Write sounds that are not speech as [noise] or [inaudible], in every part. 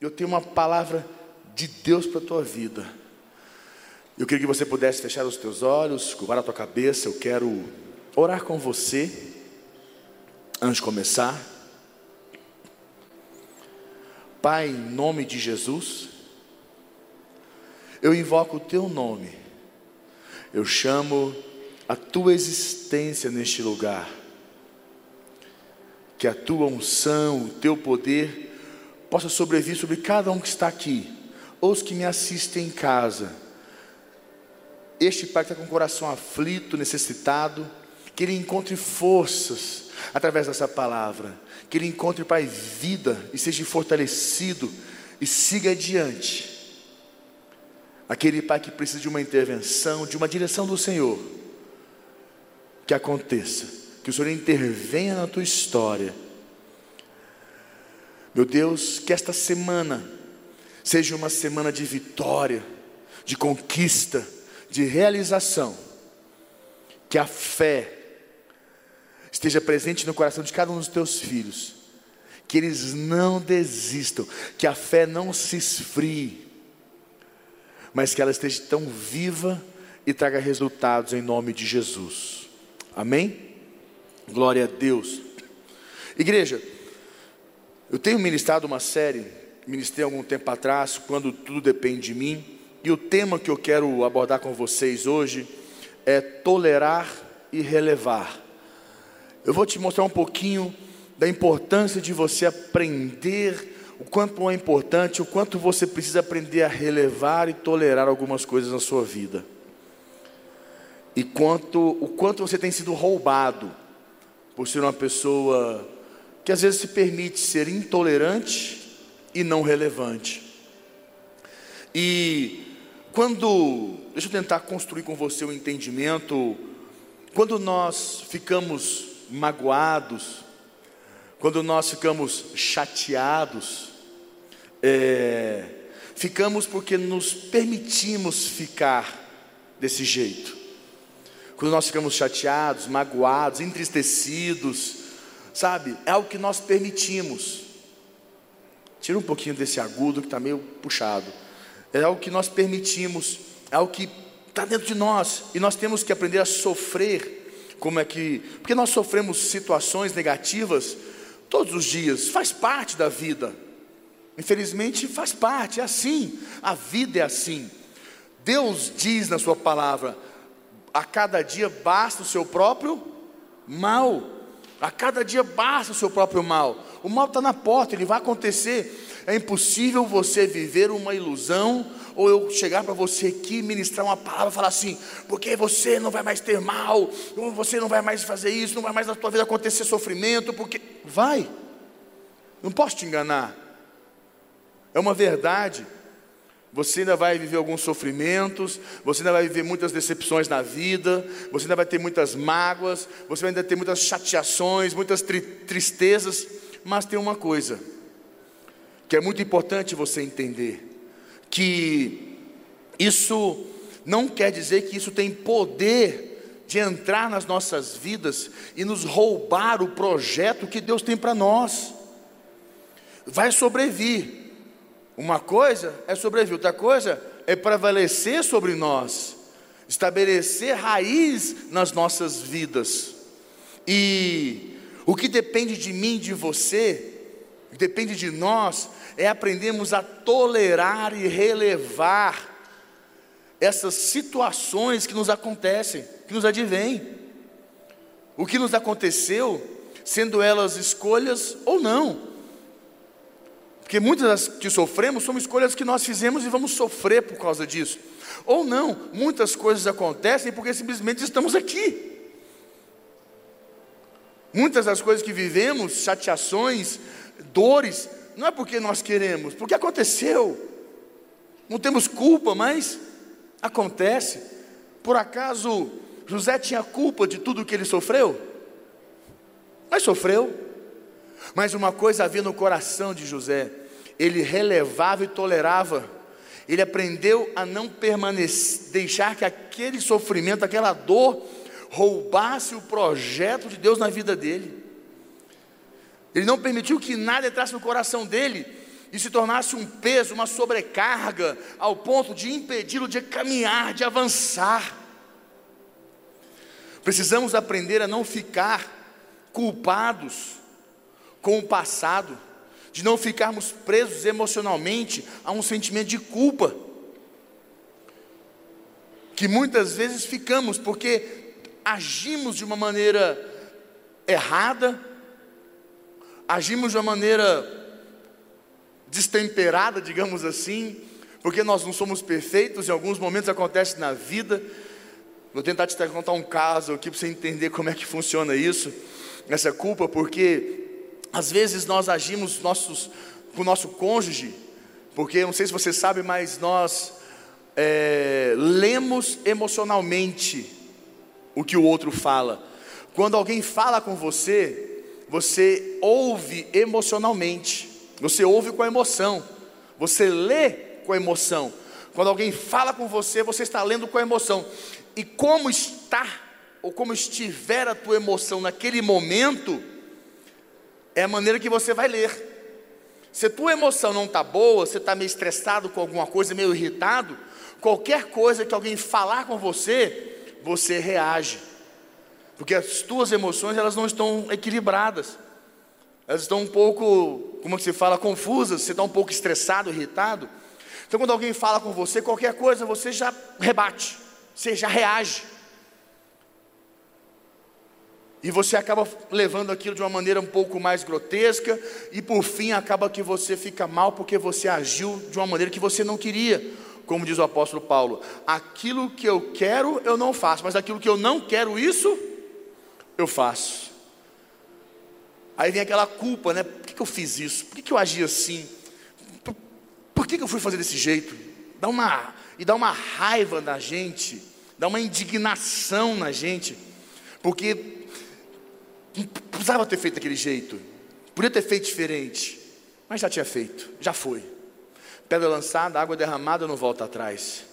eu tenho uma palavra de Deus para a tua vida. Eu queria que você pudesse fechar os teus olhos, curvar a tua cabeça. Eu quero orar com você antes de começar. Pai, em nome de Jesus, eu invoco o teu nome, eu chamo a tua existência neste lugar, que a tua unção, o teu poder possa sobrevir sobre cada um que está aqui, ou os que me assistem em casa. Este Pai que está com o coração aflito, necessitado, que ele encontre forças através dessa palavra, que ele encontre, Pai, vida e seja fortalecido e siga adiante. Aquele Pai que precisa de uma intervenção, de uma direção do Senhor, que aconteça, que o Senhor intervenha na tua história meu Deus, que esta semana seja uma semana de vitória, de conquista, de realização. Que a fé esteja presente no coração de cada um dos teus filhos. Que eles não desistam, que a fé não se esfrie, mas que ela esteja tão viva e traga resultados em nome de Jesus. Amém? Glória a Deus. Igreja, eu tenho ministrado uma série, ministrei algum tempo atrás, quando tudo depende de mim, e o tema que eu quero abordar com vocês hoje é tolerar e relevar. Eu vou te mostrar um pouquinho da importância de você aprender o quanto é importante, o quanto você precisa aprender a relevar e tolerar algumas coisas na sua vida. E quanto, o quanto você tem sido roubado por ser uma pessoa que às vezes se permite ser intolerante e não relevante. E quando, deixa eu tentar construir com você o um entendimento, quando nós ficamos magoados, quando nós ficamos chateados, é, ficamos porque nos permitimos ficar desse jeito. Quando nós ficamos chateados, magoados, entristecidos, sabe? É algo que nós permitimos. Tira um pouquinho desse agudo que está meio puxado. É algo que nós permitimos, é algo que está dentro de nós e nós temos que aprender a sofrer. Como é que. Porque nós sofremos situações negativas todos os dias, faz parte da vida. Infelizmente faz parte, é assim. A vida é assim. Deus diz na Sua palavra: a cada dia basta o seu próprio mal. A cada dia basta o seu próprio mal. O mal está na porta, ele vai acontecer. É impossível você viver uma ilusão, ou eu chegar para você aqui, ministrar uma palavra e falar assim, porque você não vai mais ter mal, você não vai mais fazer isso, não vai mais na tua vida acontecer sofrimento, porque. Vai. Não posso te enganar. É uma verdade. Você ainda vai viver alguns sofrimentos, você ainda vai viver muitas decepções na vida, você ainda vai ter muitas mágoas, você vai ainda ter muitas chateações, muitas tri tristezas, mas tem uma coisa que é muito importante você entender: que isso não quer dizer que isso tem poder de entrar nas nossas vidas e nos roubar o projeto que Deus tem para nós. Vai sobreviver uma coisa é sobreviver, outra coisa é prevalecer sobre nós, estabelecer raiz nas nossas vidas. E o que depende de mim, de você, depende de nós, é aprendermos a tolerar e relevar essas situações que nos acontecem, que nos advêm. O que nos aconteceu, sendo elas escolhas ou não. Porque muitas das que sofremos são escolhas que nós fizemos e vamos sofrer por causa disso. Ou não, muitas coisas acontecem porque simplesmente estamos aqui. Muitas das coisas que vivemos, chateações, dores, não é porque nós queremos, porque aconteceu. Não temos culpa, mas acontece. Por acaso José tinha culpa de tudo que ele sofreu? Mas sofreu. Mas uma coisa havia no coração de José: ele relevava e tolerava. Ele aprendeu a não permanecer, deixar que aquele sofrimento, aquela dor, roubasse o projeto de Deus na vida dele. Ele não permitiu que nada entrasse no coração dele e se tornasse um peso, uma sobrecarga, ao ponto de impedi-lo de caminhar, de avançar. Precisamos aprender a não ficar culpados com o passado, de não ficarmos presos emocionalmente a um sentimento de culpa, que muitas vezes ficamos porque agimos de uma maneira errada, agimos de uma maneira destemperada, digamos assim, porque nós não somos perfeitos, em alguns momentos acontece na vida. Vou tentar te contar um caso aqui para você entender como é que funciona isso, essa culpa, porque às vezes nós agimos nossos, com o nosso cônjuge, porque não sei se você sabe, mas nós é, lemos emocionalmente o que o outro fala. Quando alguém fala com você, você ouve emocionalmente. Você ouve com a emoção, você lê com a emoção. Quando alguém fala com você, você está lendo com a emoção. E como está, ou como estiver a tua emoção naquele momento, é a maneira que você vai ler. Se a tua emoção não está boa, você está meio estressado com alguma coisa, meio irritado, qualquer coisa que alguém falar com você, você reage. Porque as tuas emoções elas não estão equilibradas elas estão um pouco, como se fala, confusas, você está um pouco estressado, irritado. Então, quando alguém fala com você, qualquer coisa, você já rebate, você já reage. E você acaba levando aquilo de uma maneira um pouco mais grotesca, e por fim acaba que você fica mal porque você agiu de uma maneira que você não queria. Como diz o apóstolo Paulo: aquilo que eu quero eu não faço, mas aquilo que eu não quero, isso eu faço. Aí vem aquela culpa, né? Por que, eu fiz isso? Por que, eu agi assim? Por, por que, que eu fui fazer desse jeito? Dá uma, e dá uma raiva na gente, dá uma indignação na gente, porque não precisava ter feito daquele jeito, podia ter feito diferente, mas já tinha feito, já foi. Pedra lançada, água derramada, não volta atrás.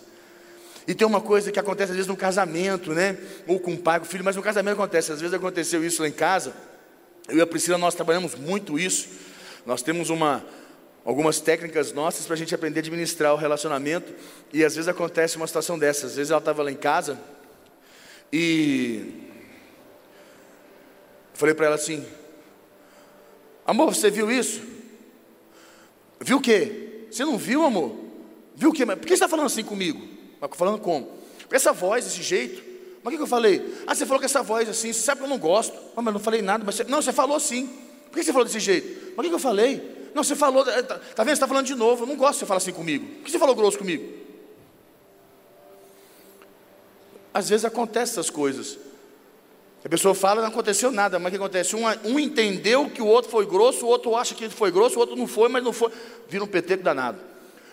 E tem uma coisa que acontece às vezes no casamento, né? Ou com o pai, com o filho, mas no casamento acontece. Às vezes aconteceu isso lá em casa. Eu e a Priscila, nós trabalhamos muito isso. Nós temos uma, algumas técnicas nossas para a gente aprender a administrar o relacionamento. E às vezes acontece uma situação dessa. Às vezes ela estava lá em casa e falei para ela assim: Amor, você viu isso? Viu o quê? Você não viu, amor? Viu o quê? Por que você está falando assim comigo? Falando como? Com essa voz, desse jeito. Mas o que eu falei? Ah, você falou com essa voz assim, você sabe que eu não gosto. Ah, mas não falei nada, mas você... não, você falou sim. Por que você falou desse jeito? Mas o que eu falei? Não, você falou, tá, tá vendo? Você está falando de novo, eu não gosto de você falar assim comigo. Por que você falou grosso comigo? Às vezes acontece essas coisas. A pessoa fala, não aconteceu nada, mas o que acontece? Um, um entendeu que o outro foi grosso, o outro acha que foi grosso, o outro não foi, mas não foi. Vira um peteco danado.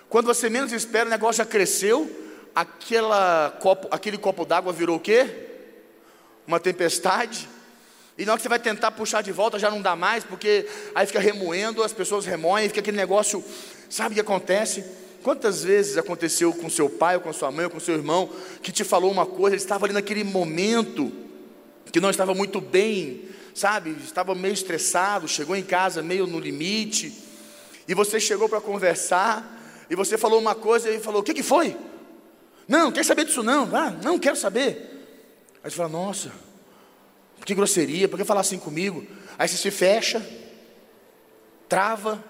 Quando você menos espera, o negócio já cresceu, aquela copo, aquele copo d'água virou o quê? Uma tempestade. E na hora que você vai tentar puxar de volta já não dá mais, porque aí fica remoendo, as pessoas remoem, fica aquele negócio, sabe o que acontece? Quantas vezes aconteceu com seu pai, ou com sua mãe, ou com seu irmão, que te falou uma coisa, ele estava ali naquele momento, que não estava muito bem, sabe? Estava meio estressado, chegou em casa meio no limite, e você chegou para conversar, e você falou uma coisa, e falou: O que, que foi? Não, quer saber disso não. Ah, não quero saber. Aí você fala, nossa, que grosseria, por que falar assim comigo? Aí você se fecha, trava,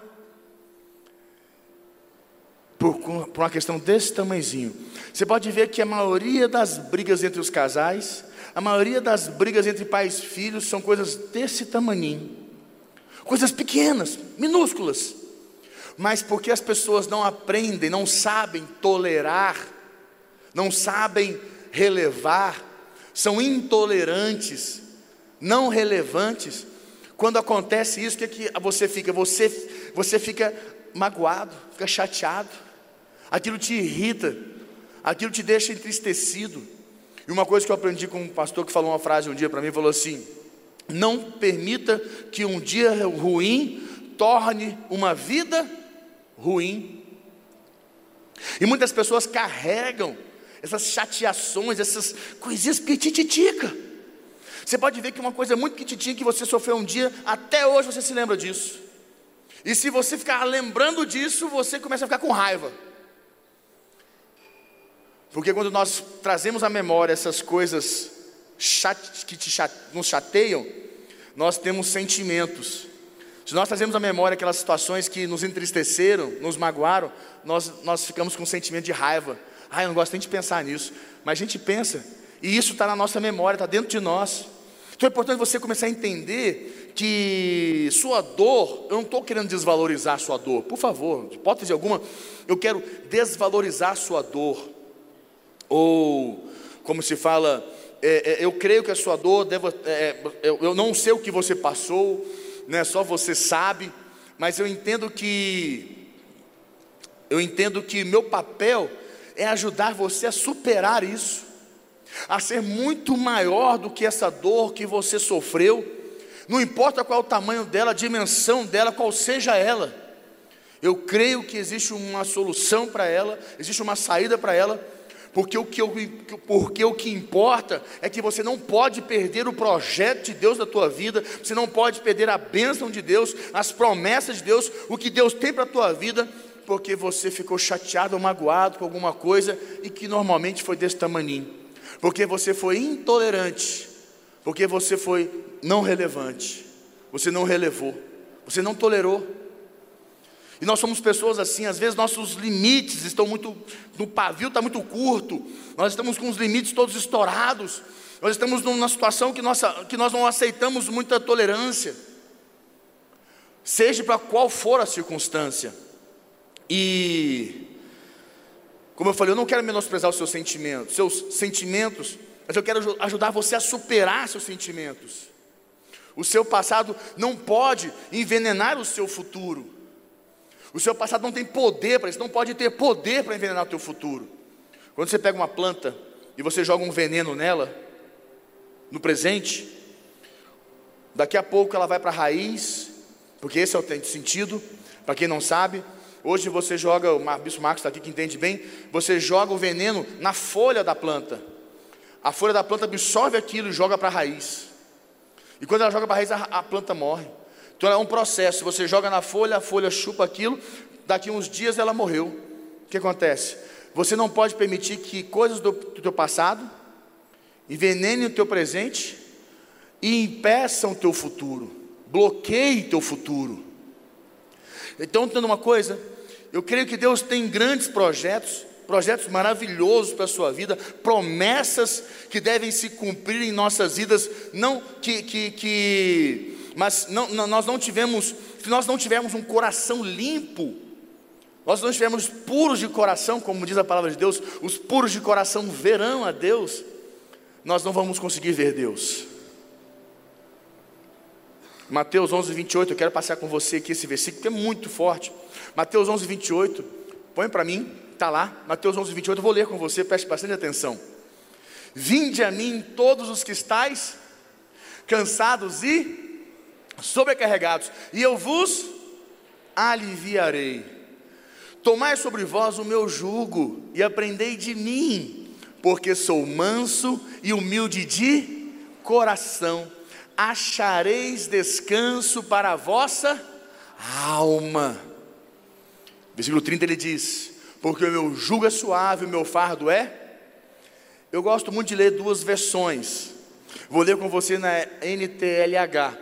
por, por uma questão desse tamanhozinho. Você pode ver que a maioria das brigas entre os casais, a maioria das brigas entre pais e filhos são coisas desse tamanhinho. Coisas pequenas, minúsculas. Mas porque as pessoas não aprendem, não sabem tolerar não sabem relevar, são intolerantes, não relevantes. Quando acontece isso, o que, é que você fica? Você, você fica magoado, fica chateado, aquilo te irrita, aquilo te deixa entristecido. E uma coisa que eu aprendi com um pastor que falou uma frase um dia para mim, falou assim: não permita que um dia ruim torne uma vida ruim. E muitas pessoas carregam essas chateações, essas coisinhas pitititica. Você pode ver que uma coisa muito pititinha que você sofreu um dia, até hoje você se lembra disso. E se você ficar lembrando disso, você começa a ficar com raiva. Porque quando nós trazemos à memória essas coisas que te chate, nos chateiam, nós temos sentimentos. Se nós trazemos à memória aquelas situações que nos entristeceram, nos magoaram, nós, nós ficamos com um sentimento de raiva. Ah, eu não gosto nem de pensar nisso. Mas a gente pensa, e isso está na nossa memória, está dentro de nós. Então é importante você começar a entender que sua dor, eu não estou querendo desvalorizar sua dor, por favor, de hipótese alguma, eu quero desvalorizar sua dor. Ou, como se fala, é, é, eu creio que a sua dor, deva, é, eu, eu não sei o que você passou, né, só você sabe, mas eu entendo que, eu entendo que meu papel é ajudar você a superar isso, a ser muito maior do que essa dor que você sofreu, não importa qual é o tamanho dela, a dimensão dela, qual seja ela. Eu creio que existe uma solução para ela, existe uma saída para ela, porque o, que eu, porque o que importa é que você não pode perder o projeto de Deus na tua vida, você não pode perder a bênção de Deus, as promessas de Deus, o que Deus tem para a tua vida, porque você ficou chateado ou magoado com alguma coisa e que normalmente foi desse tamaninho, porque você foi intolerante, porque você foi não relevante, você não relevou, você não tolerou. E nós somos pessoas assim, às vezes nossos limites estão muito, no pavio está muito curto, nós estamos com os limites todos estourados, nós estamos numa situação que, nossa, que nós não aceitamos muita tolerância, seja para qual for a circunstância. E, como eu falei, eu não quero menosprezar os seus sentimentos, seus sentimentos, mas eu quero ajudar você a superar seus sentimentos. O seu passado não pode envenenar o seu futuro. O seu passado não tem poder para isso, não pode ter poder para envenenar o teu futuro. Quando você pega uma planta e você joga um veneno nela, no presente, daqui a pouco ela vai para a raiz, porque esse é o sentido, para quem não sabe, hoje você joga, o Bispo Marcos está aqui que entende bem, você joga o veneno na folha da planta. A folha da planta absorve aquilo e joga para a raiz. E quando ela joga para a raiz, a, a planta morre. Então é um processo. Você joga na folha, a folha chupa aquilo, daqui uns dias ela morreu. O que acontece? Você não pode permitir que coisas do, do teu passado envenenem o teu presente e impeçam o teu futuro, bloqueiem o teu futuro. Então, tendo uma coisa, eu creio que Deus tem grandes projetos projetos maravilhosos para a sua vida, promessas que devem se cumprir em nossas vidas, não que, que, que mas não, não, nós não tivemos, se nós não tivermos um coração limpo, nós não estivermos puros de coração, como diz a palavra de Deus, os puros de coração verão a Deus, nós não vamos conseguir ver Deus. Mateus 11, 28, eu quero passar com você aqui esse versículo, que é muito forte. Mateus 11, 28, põe para mim está lá, Mateus 11, 28, eu vou ler com você, preste bastante atenção. Vinde a mim todos os que estáis cansados e sobrecarregados, e eu vos aliviarei. Tomai sobre vós o meu jugo e aprendei de mim, porque sou manso e humilde de coração. Achareis descanso para a vossa alma. Versículo 30 ele diz: porque o meu jugo é suave, o meu fardo é. Eu gosto muito de ler duas versões. Vou ler com você na NTLH,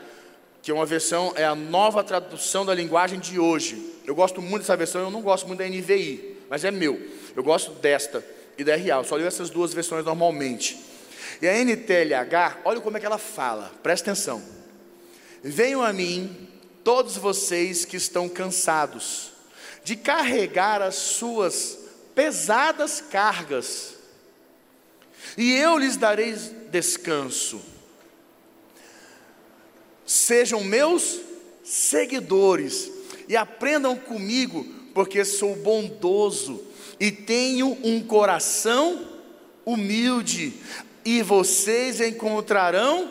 que é uma versão, é a nova tradução da linguagem de hoje. Eu gosto muito dessa versão, eu não gosto muito da NVI, mas é meu. Eu gosto desta e da RA, eu só leio essas duas versões normalmente. E a NTLH, olha como é que ela fala, presta atenção. Venham a mim, todos vocês que estão cansados de carregar as suas pesadas cargas, e eu lhes darei descanso. Sejam meus seguidores e aprendam comigo, porque sou bondoso e tenho um coração humilde, e vocês encontrarão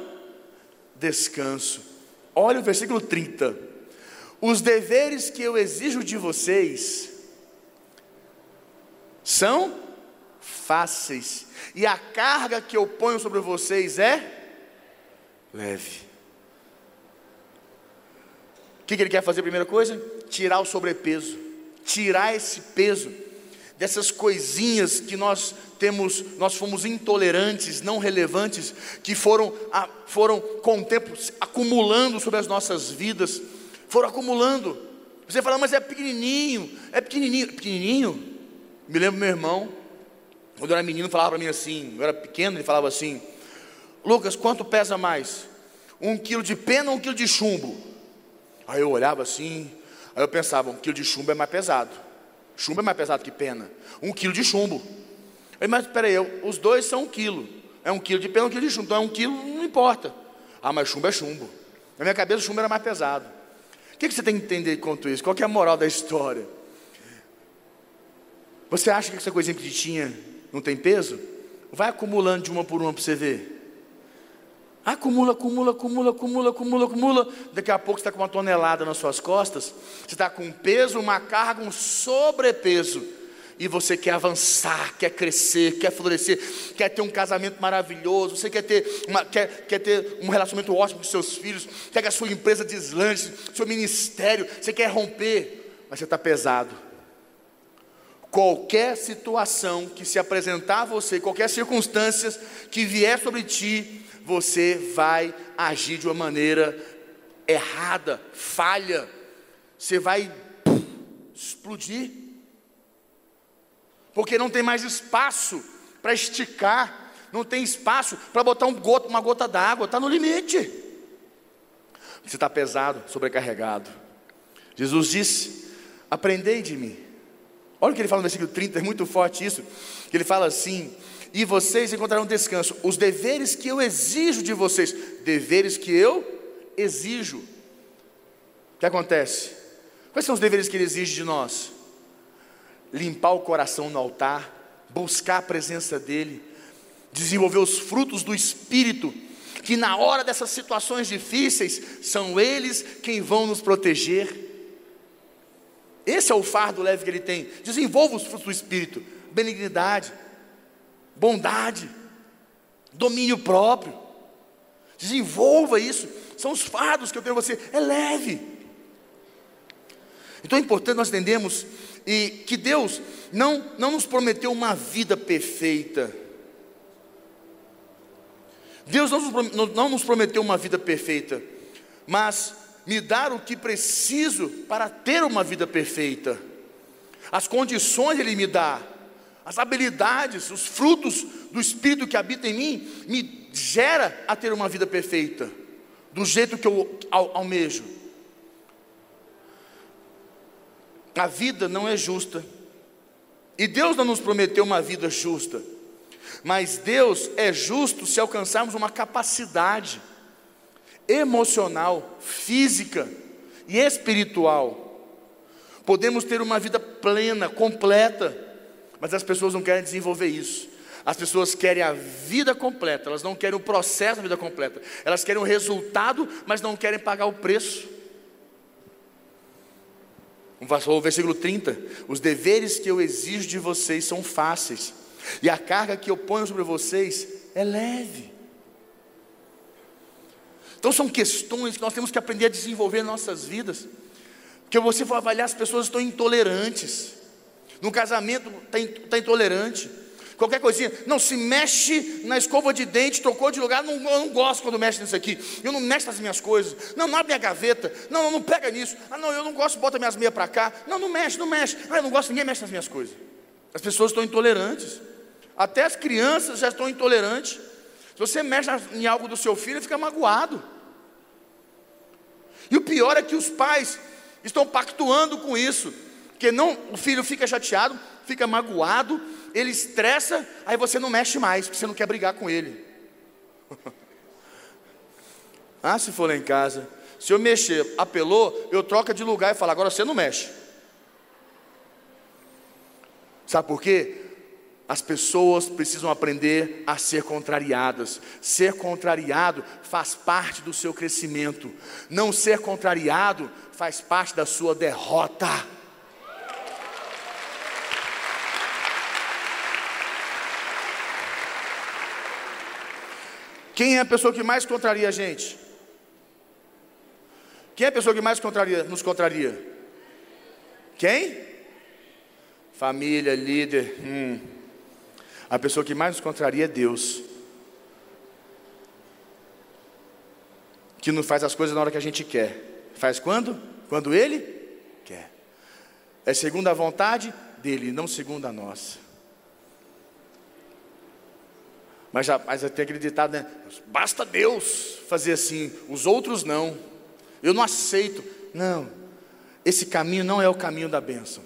descanso. Olha o versículo 30. Os deveres que eu exijo de vocês são fáceis, e a carga que eu ponho sobre vocês é leve. O que, ele quer fazer? Primeira coisa, tirar o sobrepeso, tirar esse peso dessas coisinhas que nós temos, nós fomos intolerantes, não relevantes, que foram, foram com o tempo acumulando sobre as nossas vidas, foram acumulando. Você fala, mas é pequenininho, é pequenininho, pequenininho. Me lembro meu irmão, quando eu era menino, falava para mim assim, eu era pequeno, ele falava assim, Lucas, quanto pesa mais? Um quilo de pena ou um quilo de chumbo? Aí eu olhava assim, aí eu pensava, um quilo de chumbo é mais pesado. Chumbo é mais pesado que pena. Um quilo de chumbo. Eu, mas peraí, os dois são um quilo. É um quilo de pena, um quilo de chumbo. Então é um quilo, não importa. Ah, mas chumbo é chumbo. Na minha cabeça o chumbo era mais pesado. O que, que você tem que entender quanto isso? Qual é a moral da história? Você acha que essa coisinha pequitinha não tem peso? Vai acumulando de uma por uma para você ver. Acumula, acumula, acumula, acumula, acumula, acumula. Daqui a pouco você está com uma tonelada nas suas costas. Você está com um peso, uma carga, um sobrepeso. E você quer avançar, quer crescer, quer florescer, quer ter um casamento maravilhoso, você quer ter, uma, quer, quer ter um relacionamento ótimo com seus filhos, quer que a sua empresa deslanche, seu ministério, você quer romper, mas você está pesado. Qualquer situação que se apresentar a você, qualquer circunstância que vier sobre ti, você vai agir de uma maneira errada, falha, você vai explodir, porque não tem mais espaço para esticar, não tem espaço para botar um uma gota d'água, está no limite. Você está pesado, sobrecarregado. Jesus disse: Aprendei de mim. Olha o que ele fala no versículo 30, é muito forte isso. Que ele fala assim: e vocês encontrarão descanso. Os deveres que eu exijo de vocês, deveres que eu exijo. O que acontece? Quais são os deveres que ele exige de nós? Limpar o coração no altar, buscar a presença dEle, desenvolver os frutos do Espírito, que na hora dessas situações difíceis, são eles quem vão nos proteger. Esse é o fardo leve que ele tem. Desenvolva os frutos do Espírito: benignidade, bondade, domínio próprio. Desenvolva isso. São os fardos que eu tenho você. É leve. Então é importante nós entendermos e que Deus não, não nos prometeu uma vida perfeita. Deus não nos, não nos prometeu uma vida perfeita, mas me dar o que preciso para ter uma vida perfeita. As condições Ele me dá, as habilidades, os frutos do Espírito que habita em mim, me gera a ter uma vida perfeita, do jeito que eu almejo. A vida não é justa, e Deus não nos prometeu uma vida justa, mas Deus é justo se alcançarmos uma capacidade emocional, física e espiritual. Podemos ter uma vida plena, completa, mas as pessoas não querem desenvolver isso. As pessoas querem a vida completa, elas não querem o processo da vida completa. Elas querem o resultado, mas não querem pagar o preço. O versículo 30: Os deveres que eu exijo de vocês são fáceis, e a carga que eu ponho sobre vocês é leve. Então são questões que nós temos que aprender a desenvolver em nossas vidas. Porque você for avaliar, as pessoas estão intolerantes. No casamento está tá intolerante. Qualquer coisinha, não se mexe na escova de dente, trocou de lugar, não, eu não gosto quando mexe nisso aqui. Eu não mexo nas minhas coisas. Não, não abre minha gaveta. Não, não, não pega nisso. Ah, não, eu não gosto, bota minhas meias para cá. Não, não mexe, não mexe. Ah, eu não gosto, ninguém mexe nas minhas coisas. As pessoas estão intolerantes. Até as crianças já estão intolerantes. Se você mexe em algo do seu filho, ele fica magoado. E o pior é que os pais estão pactuando com isso. Porque não, o filho fica chateado, fica magoado, ele estressa, aí você não mexe mais, porque você não quer brigar com ele. [laughs] ah, se for lá em casa, se eu mexer, apelou, eu troco de lugar e falo, agora você não mexe. Sabe por quê? As pessoas precisam aprender a ser contrariadas. Ser contrariado faz parte do seu crescimento. Não ser contrariado faz parte da sua derrota. Quem é a pessoa que mais contraria a gente? Quem é a pessoa que mais contraria, nos contraria? Quem? Família, líder. Hum. A pessoa que mais nos contraria é Deus. Que não faz as coisas na hora que a gente quer. Faz quando? Quando Ele quer. É segundo a vontade dele, não segundo a nossa. Mas, mas tem aquele ditado, né? Basta Deus fazer assim, os outros não. Eu não aceito. Não, esse caminho não é o caminho da bênção,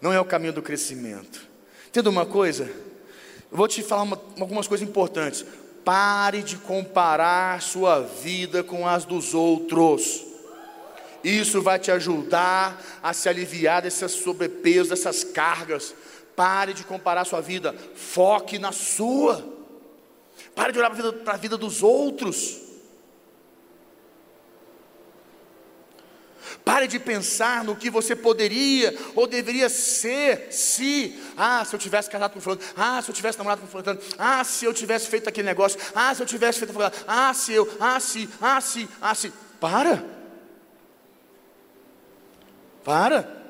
não é o caminho do crescimento. Entenda uma coisa? Eu vou te falar uma, algumas coisas importantes. Pare de comparar sua vida com as dos outros. Isso vai te ajudar a se aliviar desses sobrepesos, dessas cargas. Pare de comparar sua vida, foque na sua. Pare de olhar para a vida, dos outros. Pare de pensar no que você poderia ou deveria ser se, ah, se eu tivesse casado com fulano, ah, se eu tivesse namorado com fulano, ah, se eu tivesse feito aquele negócio, ah, se eu tivesse feito aquilo, ah, se eu, ah, se, ah, se, ah, se. Para. Para.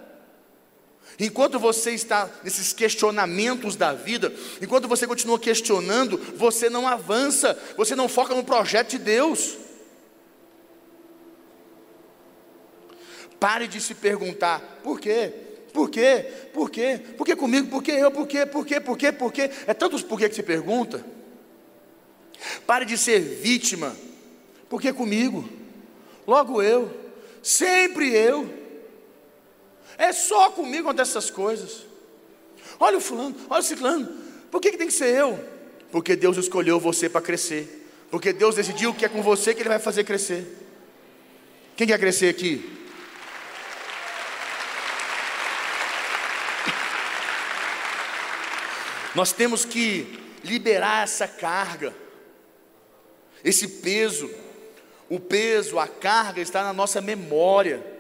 Enquanto você está nesses questionamentos da vida, enquanto você continua questionando, você não avança, você não foca no projeto de Deus. Pare de se perguntar: por quê? Por quê? Por quê? Por que comigo? Por que eu? Por quê? Por quê? Por quê? Por quê? É tantos porquê que se pergunta. Pare de ser vítima. Por que comigo? Logo eu. Sempre eu. É só comigo acontecem essas coisas. Olha o fulano, olha o ciclano. Por que, que tem que ser eu? Porque Deus escolheu você para crescer. Porque Deus decidiu que é com você que Ele vai fazer crescer. Quem quer crescer aqui? Nós temos que liberar essa carga, esse peso. O peso, a carga está na nossa memória.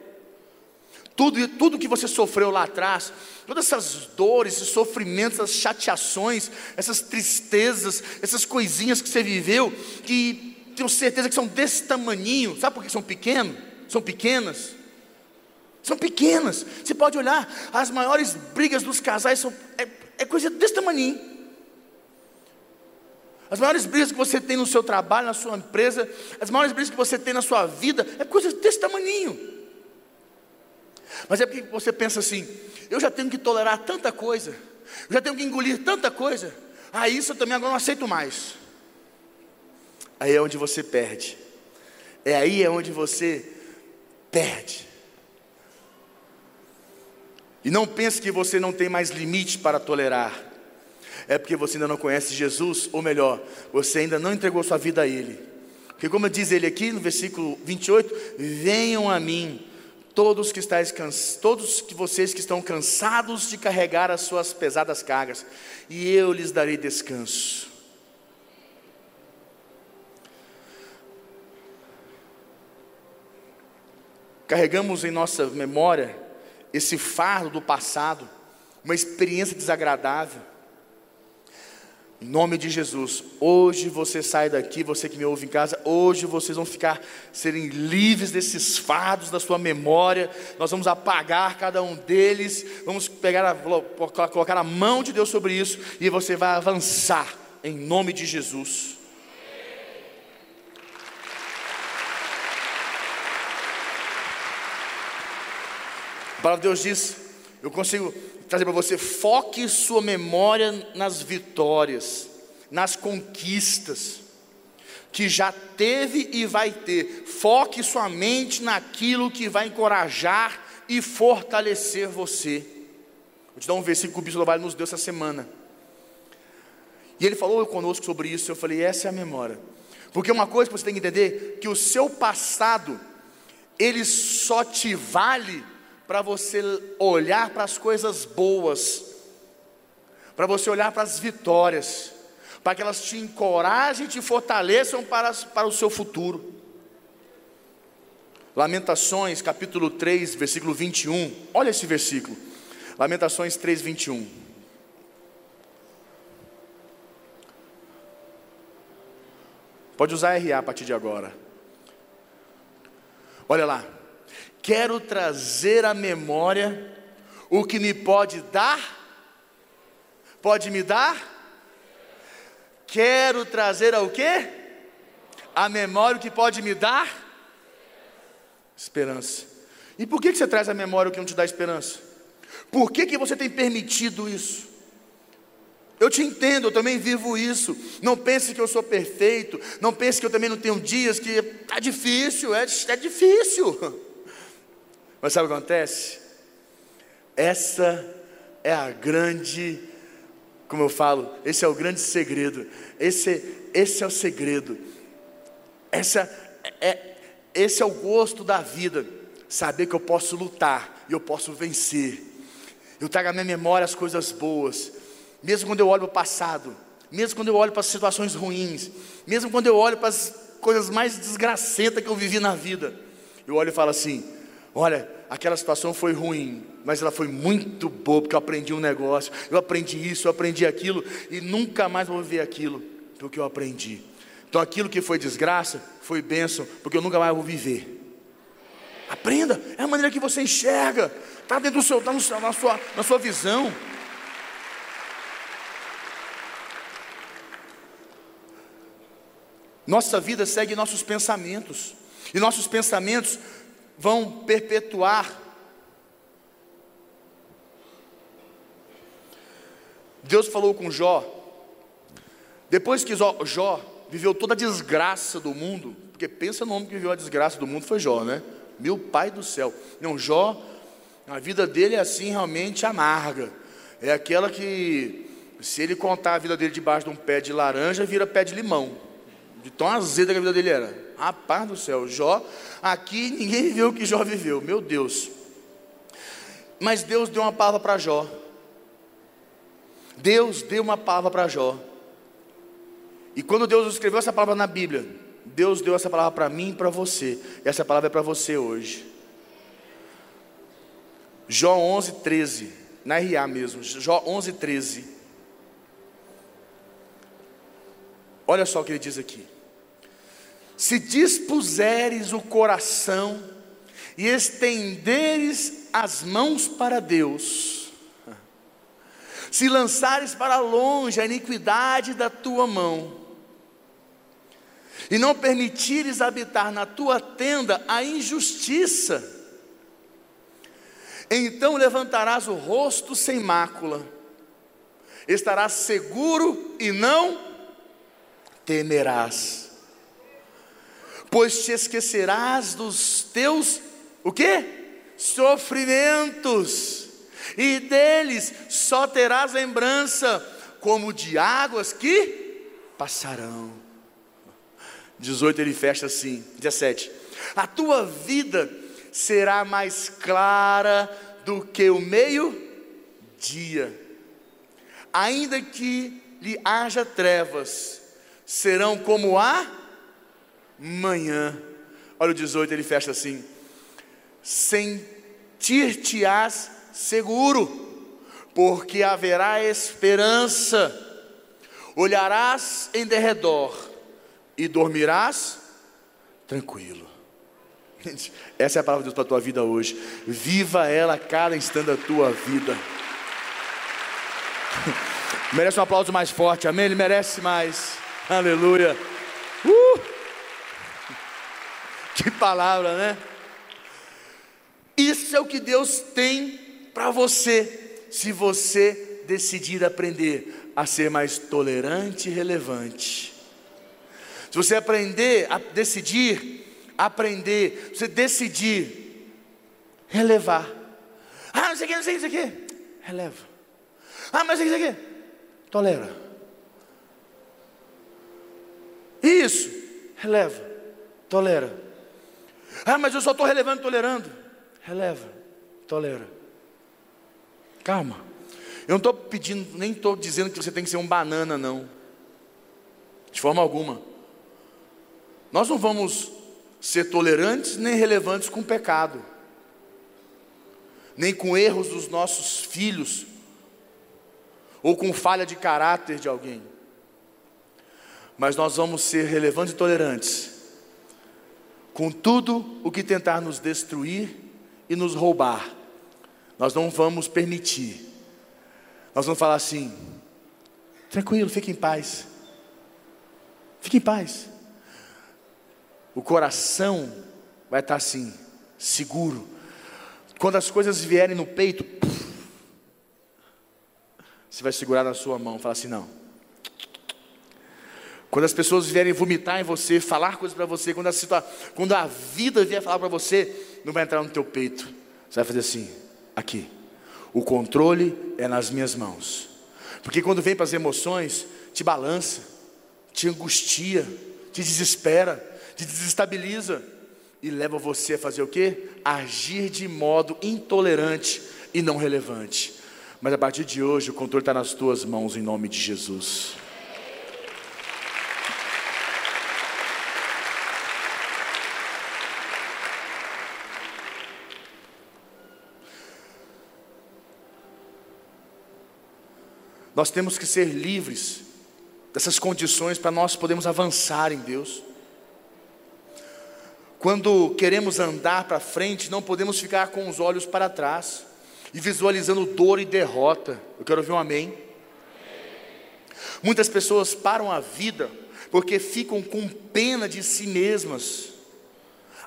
Tudo, tudo que você sofreu lá atrás, todas essas dores, esses sofrimentos, essas chateações, essas tristezas, essas coisinhas que você viveu, que tenho certeza que são desse tamaninho, sabe por que são pequenos? São pequenas? São pequenas. Você pode olhar, as maiores brigas dos casais são é, é coisa desse tamaninho. As maiores brigas que você tem no seu trabalho, na sua empresa, as maiores brigas que você tem na sua vida, é coisa desse tamaninho. Mas é porque você pensa assim: eu já tenho que tolerar tanta coisa, eu já tenho que engolir tanta coisa, ah, isso eu também agora não aceito mais. Aí é onde você perde, é aí é onde você perde. E não pense que você não tem mais limite para tolerar. É porque você ainda não conhece Jesus, ou melhor, você ainda não entregou sua vida a Ele. Porque como diz ele aqui no versículo 28, venham a mim todos que estáis todos que vocês que estão cansados de carregar as suas pesadas cargas, e eu lhes darei descanso. Carregamos em nossa memória esse fardo do passado, uma experiência desagradável, em nome de Jesus, hoje você sai daqui, você que me ouve em casa, hoje vocês vão ficar, serem livres desses fardos da sua memória, nós vamos apagar cada um deles, vamos pegar a, colocar a mão de Deus sobre isso, e você vai avançar, em nome de Jesus. A palavra de Deus diz, eu consigo trazer para você, foque sua memória nas vitórias, nas conquistas que já teve e vai ter. Foque sua mente naquilo que vai encorajar e fortalecer você. Vou te dar um versículo que o Bispo nos deu essa semana. E ele falou conosco sobre isso. Eu falei, essa é a memória. Porque uma coisa que você tem que entender: que o seu passado, ele só te vale para você olhar para as coisas boas, para você olhar para as vitórias, para que elas te encorajem e te fortaleçam para, para o seu futuro. Lamentações, capítulo 3, versículo 21. Olha esse versículo. Lamentações 3, 21. Pode usar RA a partir de agora. Olha lá quero trazer à memória o que me pode dar? Pode me dar? Quero trazer ao quê? A memória o que pode me dar? Esperança. E por que você traz a memória o que não te dá esperança? Por que, que você tem permitido isso? Eu te entendo, eu também vivo isso. Não pense que eu sou perfeito. Não pense que eu também não tenho dias que está difícil, é, é difícil. [laughs] Mas sabe o que acontece? Essa é a grande, como eu falo, esse é o grande segredo. Esse, esse é o segredo. Essa é, esse é o gosto da vida. Saber que eu posso lutar e eu posso vencer. Eu trago à minha memória as coisas boas, mesmo quando eu olho para o passado, mesmo quando eu olho para as situações ruins, mesmo quando eu olho para as coisas mais desgracentas que eu vivi na vida. Eu olho e falo assim: olha, aquela situação foi ruim, mas ela foi muito boa, porque eu aprendi um negócio, eu aprendi isso, eu aprendi aquilo, e nunca mais vou viver aquilo, porque eu aprendi. Então aquilo que foi desgraça, foi bênção, porque eu nunca mais vou viver. Aprenda, é a maneira que você enxerga, está dentro do seu, está na sua, na sua visão. Nossa vida segue nossos pensamentos, e nossos pensamentos vão perpetuar. Deus falou com Jó, depois que Jó, viveu toda a desgraça do mundo, porque pensa no homem que viveu a desgraça do mundo foi Jó, né? Meu pai do céu. Não, Jó, a vida dele é assim realmente amarga. É aquela que, se ele contar a vida dele debaixo de um pé de laranja, vira pé de limão. De tão azeda que a vida dele era. Rapaz do céu, Jó, aqui ninguém viveu o que Jó viveu, meu Deus. Mas Deus deu uma palavra para Jó. Deus deu uma palavra para Jó. E quando Deus escreveu essa palavra na Bíblia, Deus deu essa palavra para mim e para você. E essa palavra é para você hoje. Jó 11, 13. Na RA mesmo. Jó 11, 13. Olha só o que ele diz aqui se dispuseres o coração e estenderes as mãos para Deus, se lançares para longe a iniquidade da tua mão, e não permitires habitar na tua tenda a injustiça, então levantarás o rosto sem mácula, estarás seguro e não temerás pois te esquecerás dos teus o quê? Sofrimentos, e deles só terás lembrança, como de águas que passarão. 18 ele fecha assim, 17. A tua vida será mais clara do que o meio-dia, ainda que lhe haja trevas, serão como a manhã. Olha o 18, ele fecha assim: Sentir-te-ás seguro, porque haverá esperança, olharás em derredor e dormirás tranquilo. Essa é a palavra de Deus para a tua vida hoje. Viva ela a cada instante da tua vida. [laughs] merece um aplauso mais forte, amém? Ele merece mais. Aleluia. [laughs] Que palavra, né? Isso é o que Deus tem para você, se você decidir aprender a ser mais tolerante e relevante. Se você aprender a decidir, aprender, você decidir relevar. Ah, não sei o que, não sei o que, releva. Ah, mas não sei o que, tolera. Isso, releva, tolera. Ah, mas eu só estou relevando e tolerando. Releva, tolera. Calma. Eu não estou pedindo, nem estou dizendo que você tem que ser um banana, não. De forma alguma. Nós não vamos ser tolerantes nem relevantes com pecado, nem com erros dos nossos filhos, ou com falha de caráter de alguém. Mas nós vamos ser relevantes e tolerantes com tudo o que tentar nos destruir e nos roubar nós não vamos permitir. Nós vamos falar assim: tranquilo, fique em paz. Fique em paz. O coração vai estar assim, seguro. Quando as coisas vierem no peito, você vai segurar na sua mão, falar assim: não. Quando as pessoas vierem vomitar em você, falar coisas para você, quando a, situa quando a vida vier falar para você, não vai entrar no teu peito. Você vai fazer assim, aqui. O controle é nas minhas mãos. Porque quando vem para as emoções, te balança, te angustia, te desespera, te desestabiliza e leva você a fazer o quê? Agir de modo intolerante e não relevante. Mas a partir de hoje o controle está nas tuas mãos em nome de Jesus. Nós temos que ser livres dessas condições para nós podermos avançar em Deus. Quando queremos andar para frente, não podemos ficar com os olhos para trás e visualizando dor e derrota. Eu quero ouvir um amém. Muitas pessoas param a vida porque ficam com pena de si mesmas,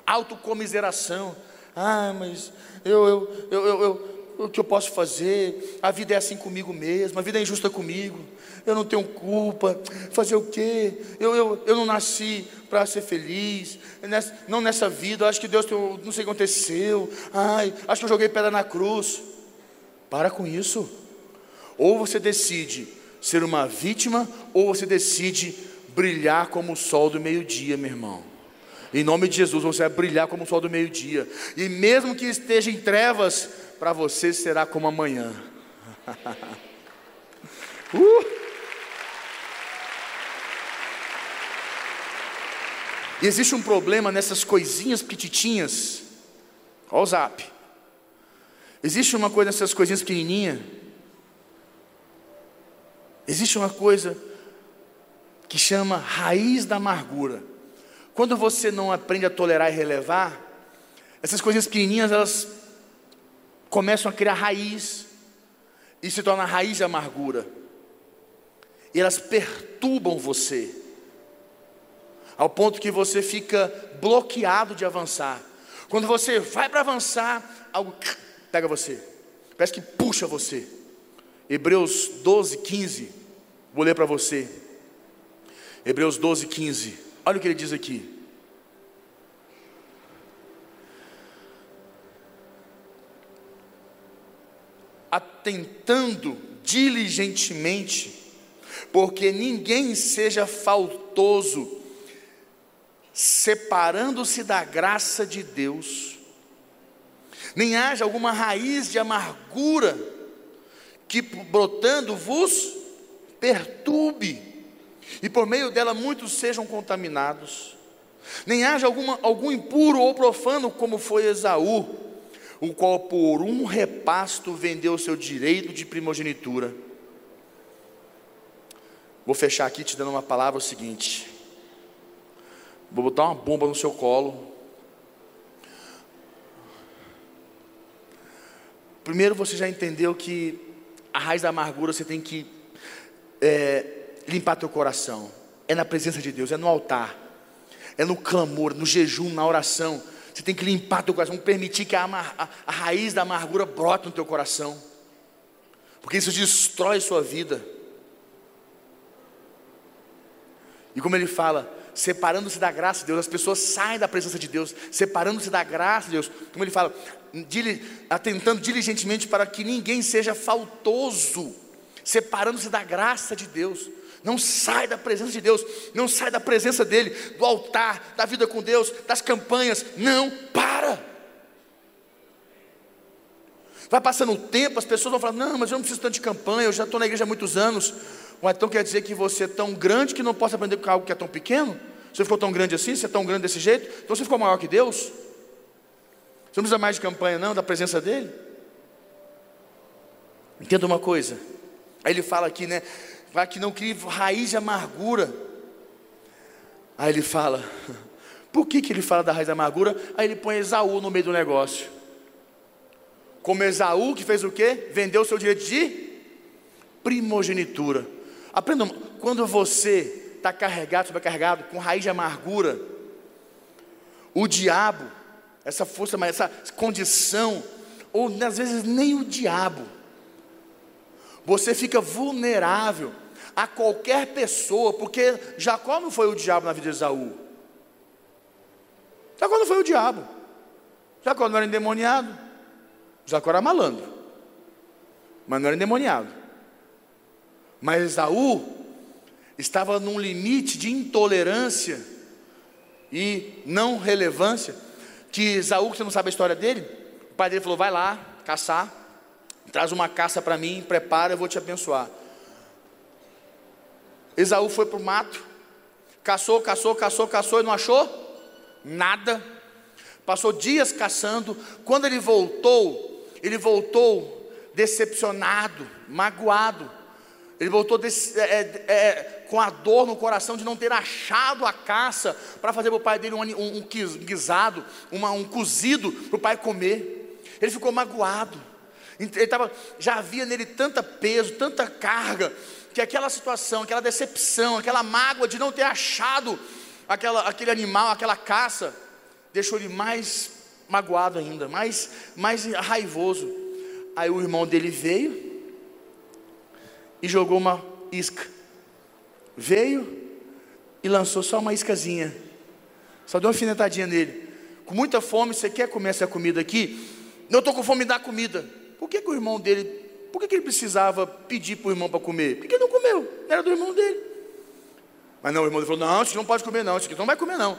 autocomiseração. Ah, mas eu, eu, eu, eu, o que eu posso fazer? A vida é assim comigo mesmo, a vida é injusta comigo, eu não tenho culpa. Fazer o quê? Eu, eu, eu não nasci para ser feliz, nessa, não nessa vida, acho que Deus tem, não sei o que aconteceu, ai, acho que eu joguei pedra na cruz. Para com isso. Ou você decide ser uma vítima, ou você decide brilhar como o sol do meio-dia, meu irmão. Em nome de Jesus, você vai brilhar como o sol do meio-dia. E mesmo que esteja em trevas, para você será como amanhã. [laughs] uh! E existe um problema nessas coisinhas petitinhas. Olha o zap. Existe uma coisa nessas coisinhas pequenininhas. Existe uma coisa que chama raiz da amargura. Quando você não aprende a tolerar e relevar, essas coisinhas pequenininhas elas começam a criar raiz e se torna raiz de amargura. E elas perturbam você, ao ponto que você fica bloqueado de avançar. Quando você vai para avançar, algo pega você, parece que puxa você. Hebreus 12, 15, vou ler para você. Hebreus 12, 15, olha o que ele diz aqui. Atentando diligentemente, porque ninguém seja faltoso, separando-se da graça de Deus, nem haja alguma raiz de amargura que brotando vos perturbe, e por meio dela muitos sejam contaminados, nem haja alguma, algum impuro ou profano, como foi Esaú, o qual por um repasto vendeu seu direito de primogenitura. Vou fechar aqui te dando uma palavra o seguinte. Vou botar uma bomba no seu colo. Primeiro você já entendeu que a raiz da amargura você tem que é, limpar teu coração. É na presença de Deus, é no altar, é no clamor, no jejum, na oração você tem que limpar teu coração, permitir que a, a, a raiz da amargura brote no teu coração. Porque isso destrói sua vida. E como ele fala, separando-se da graça de Deus, as pessoas saem da presença de Deus, separando-se da graça de Deus. Como ele fala, atentando diligentemente para que ninguém seja faltoso, separando-se da graça de Deus. Não sai da presença de Deus, não sai da presença dEle, do altar, da vida com Deus, das campanhas. Não para. Vai passando o tempo, as pessoas vão falar: Não, mas eu não preciso tanto de campanha, eu já estou na igreja há muitos anos. Ou então quer dizer que você é tão grande que não possa aprender com algo que é tão pequeno? Você ficou tão grande assim? Você é tão grande desse jeito? Então você ficou maior que Deus? Você não precisa mais de campanha, não, da presença dEle? Entenda uma coisa. Aí ele fala aqui, né? Para que não crie raiz de amargura. Aí ele fala, [laughs] por que, que ele fala da raiz da amargura? Aí ele põe Esaú no meio do negócio. Como Esaú, que fez o quê? Vendeu o seu direito de primogenitura. Aprenda, quando você está carregado, sobrecarregado, com raiz de amargura, o diabo, essa força, essa condição, ou às vezes nem o diabo, você fica vulnerável a qualquer pessoa, porque Jacó não foi o diabo na vida de Esaú. Jacó não foi o diabo. Jacó não era endemoniado. Jacó era malandro. Mas não era endemoniado. Mas Esaú estava num limite de intolerância e não relevância. Que Esaú, você não sabe a história dele, o pai dele falou: vai lá caçar, traz uma caça para mim, prepara, eu vou te abençoar. Esaú foi para o mato, caçou, caçou, caçou, caçou e não achou nada. Passou dias caçando. Quando ele voltou, ele voltou decepcionado, magoado. Ele voltou é, é, é, com a dor no coração de não ter achado a caça para fazer para o pai dele um, um, um guisado, uma, um cozido para o pai comer. Ele ficou magoado. Ele tava, já havia nele tanta peso, tanta carga, que aquela situação, aquela decepção, aquela mágoa de não ter achado aquela, aquele animal, aquela caça, deixou ele mais magoado ainda, mais, mais raivoso. Aí o irmão dele veio e jogou uma isca. Veio e lançou só uma iscazinha. Só deu uma alfinetadinha nele. Com muita fome, você quer comer essa comida aqui? Eu estou com fome da comida. Por que, que o irmão dele por que, que ele precisava pedir para o irmão para comer? Porque ele não comeu, era do irmão dele. Mas não, o irmão falou: Não, você não pode comer, não, isso não vai comer, não.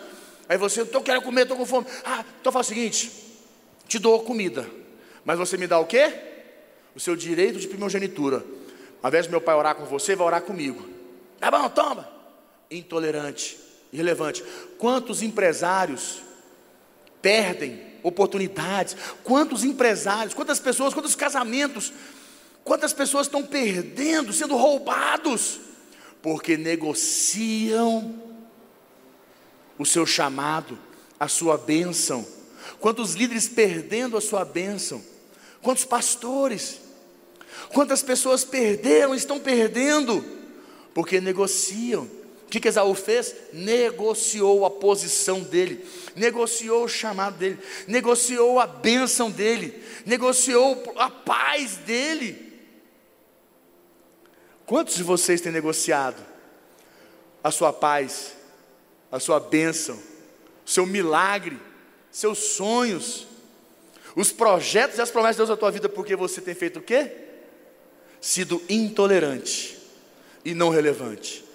Aí você, eu quero comer, estou com fome. Ah, então faz o seguinte: te dou comida, mas você me dá o quê? O seu direito de primogenitura. Ao invés do meu pai orar com você, vai orar comigo. Tá bom, toma. Intolerante, irrelevante. Quantos empresários perdem oportunidades? Quantos empresários, quantas pessoas, quantos casamentos Quantas pessoas estão perdendo, sendo roubados, porque negociam o seu chamado, a sua bênção. Quantos líderes perdendo a sua bênção? Quantos pastores? Quantas pessoas perderam, estão perdendo, porque negociam. O que, que Esaú fez? Negociou a posição dele, negociou o chamado dele, negociou a bênção dele, negociou a paz dele. Quantos de vocês têm negociado a sua paz, a sua bênção, seu milagre, seus sonhos, os projetos e as promessas de Deus na tua vida, porque você tem feito o quê? Sido intolerante e não relevante.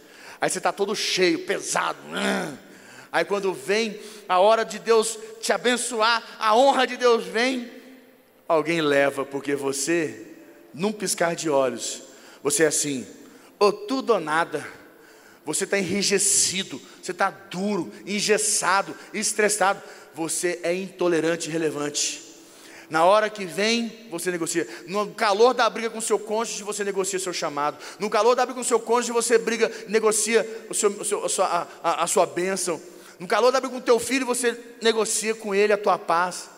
Aí você está todo cheio, pesado. Aí quando vem a hora de Deus te abençoar, a honra de Deus vem, alguém leva, porque você, num piscar de olhos, você é assim, ou tudo ou nada. Você está enrijecido, você está duro, engessado, estressado. Você é intolerante e relevante. Na hora que vem, você negocia. No calor da briga com seu cônjuge, você negocia seu chamado. No calor da briga com seu cônjuge, você briga, negocia o seu, o seu, a, sua, a, a sua bênção. No calor da briga com teu filho, você negocia com ele a tua paz.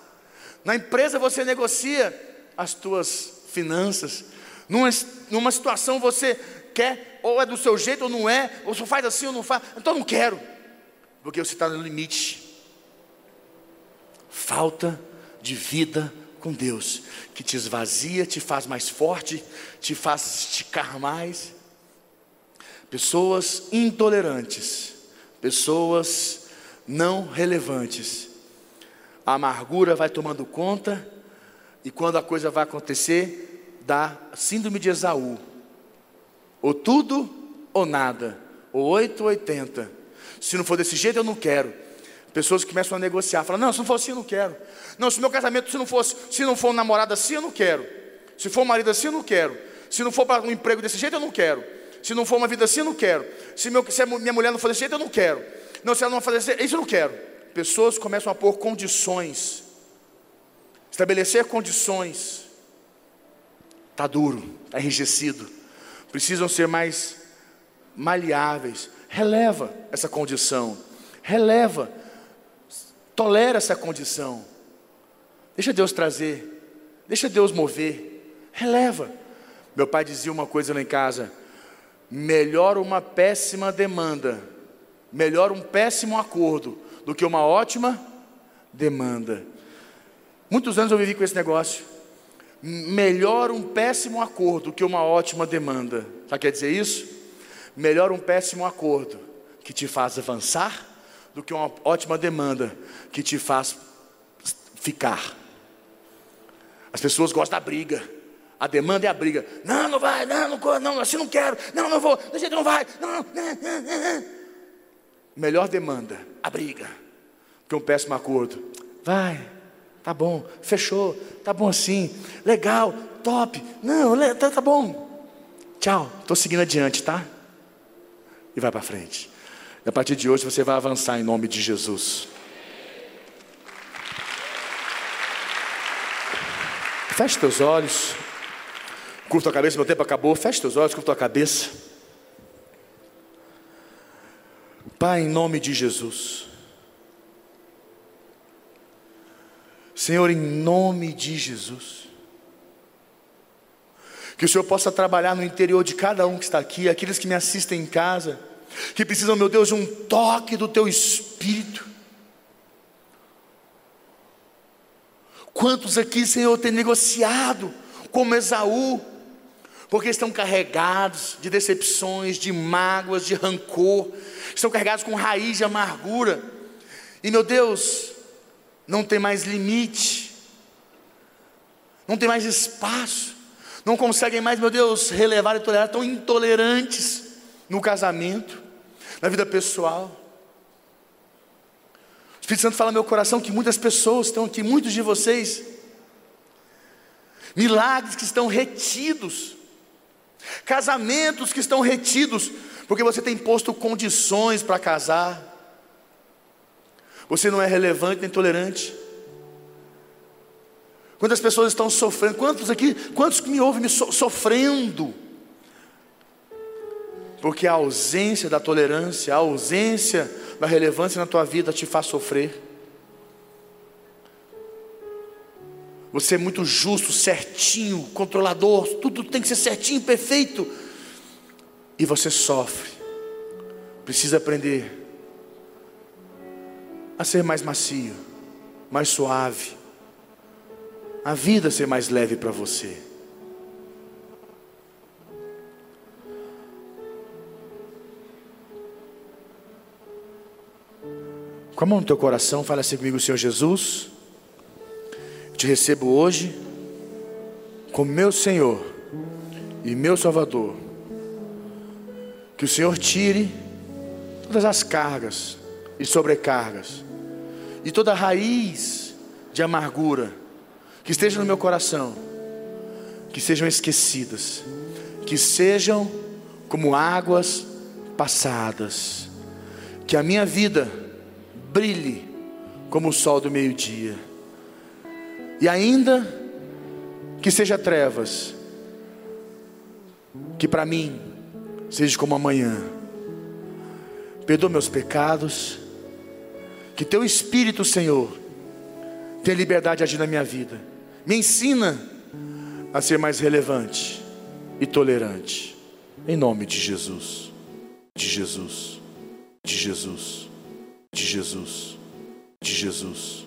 Na empresa, você negocia as tuas finanças. Numa, numa situação você quer, ou é do seu jeito ou não é, ou só faz assim ou não faz, então não quero, porque você está no limite. Falta de vida com Deus, que te esvazia, te faz mais forte, te faz esticar mais. Pessoas intolerantes, pessoas não relevantes. A amargura vai tomando conta, e quando a coisa vai acontecer, da síndrome de Esaú. Ou tudo ou nada. Ou 8 ou 80. Se não for desse jeito, eu não quero. Pessoas começam a negociar, falam, não, se não for assim, eu não quero. Não, se meu casamento, se não fosse, se não for um namorado assim, eu não quero. Se for um marido assim, eu não quero. Se não for para um emprego desse jeito, eu não quero. Se não for uma vida assim, eu não quero. Se, meu, se minha mulher não for desse jeito, eu não quero. Não, se ela não fazer isso, eu não quero. Pessoas começam a pôr condições. Estabelecer condições Está duro, está enrijecido. Precisam ser mais maleáveis. Releva essa condição. Releva. Tolera essa condição. Deixa Deus trazer Deixa Deus mover. Releva. Meu pai dizia uma coisa lá em casa: melhor uma péssima demanda, melhor um péssimo acordo do que uma ótima demanda. Muitos anos eu vivi com esse negócio. Melhor um péssimo acordo do que uma ótima demanda. Sabe o que quer dizer isso? Melhor um péssimo acordo que te faz avançar do que uma ótima demanda que te faz ficar. As pessoas gostam da briga. A demanda é a briga. Não, não vai, não, não, não, assim não quero, não, não vou, do jeito não vai, não, não, não. Melhor demanda, a briga, que um péssimo acordo. Vai, tá bom, fechou, tá bom assim, legal, top, não, tá, tá bom. Tchau, estou seguindo adiante, tá? E vai para frente. E a partir de hoje você vai avançar em nome de Jesus. Feche teus olhos. Curta a cabeça, meu tempo acabou. Feche teus olhos, curta a cabeça. Pai, em nome de Jesus. Senhor, em nome de Jesus. Que o Senhor possa trabalhar no interior de cada um que está aqui, aqueles que me assistem em casa, que precisam, meu Deus, de um toque do Teu Espírito. Quantos aqui, Senhor, têm negociado como Esaú, porque estão carregados de decepções, de mágoas, de rancor, estão carregados com raiz de amargura, e meu Deus, não tem mais limite, não tem mais espaço, não conseguem mais, meu Deus, relevar e tolerar, tão intolerantes no casamento, na vida pessoal. O Espírito Santo fala no meu coração que muitas pessoas estão aqui, muitos de vocês, milagres que estão retidos, casamentos que estão retidos, porque você tem posto condições para casar, você não é relevante nem tolerante. Quantas pessoas estão sofrendo? Quantos aqui, quantos que me ouvem me so, sofrendo? Porque a ausência da tolerância, a ausência da relevância na tua vida te faz sofrer. Você é muito justo, certinho, controlador, tudo tem que ser certinho, perfeito. E você sofre. Precisa aprender a ser mais macio, mais suave. A vida ser mais leve para você. Com a mão no teu coração, fala assim comigo, Senhor Jesus. Te recebo hoje como meu Senhor e meu Salvador. Que o Senhor tire todas as cargas e sobrecargas e toda raiz de amargura que esteja no meu coração, que sejam esquecidas, que sejam como águas passadas, que a minha vida brilhe como o sol do meio-dia. E ainda que seja trevas, que para mim seja como amanhã. Perdoa meus pecados, que teu Espírito, Senhor, tenha liberdade de agir na minha vida. Me ensina a ser mais relevante e tolerante. Em nome de Jesus. De Jesus. De Jesus de Jesus, de Jesus.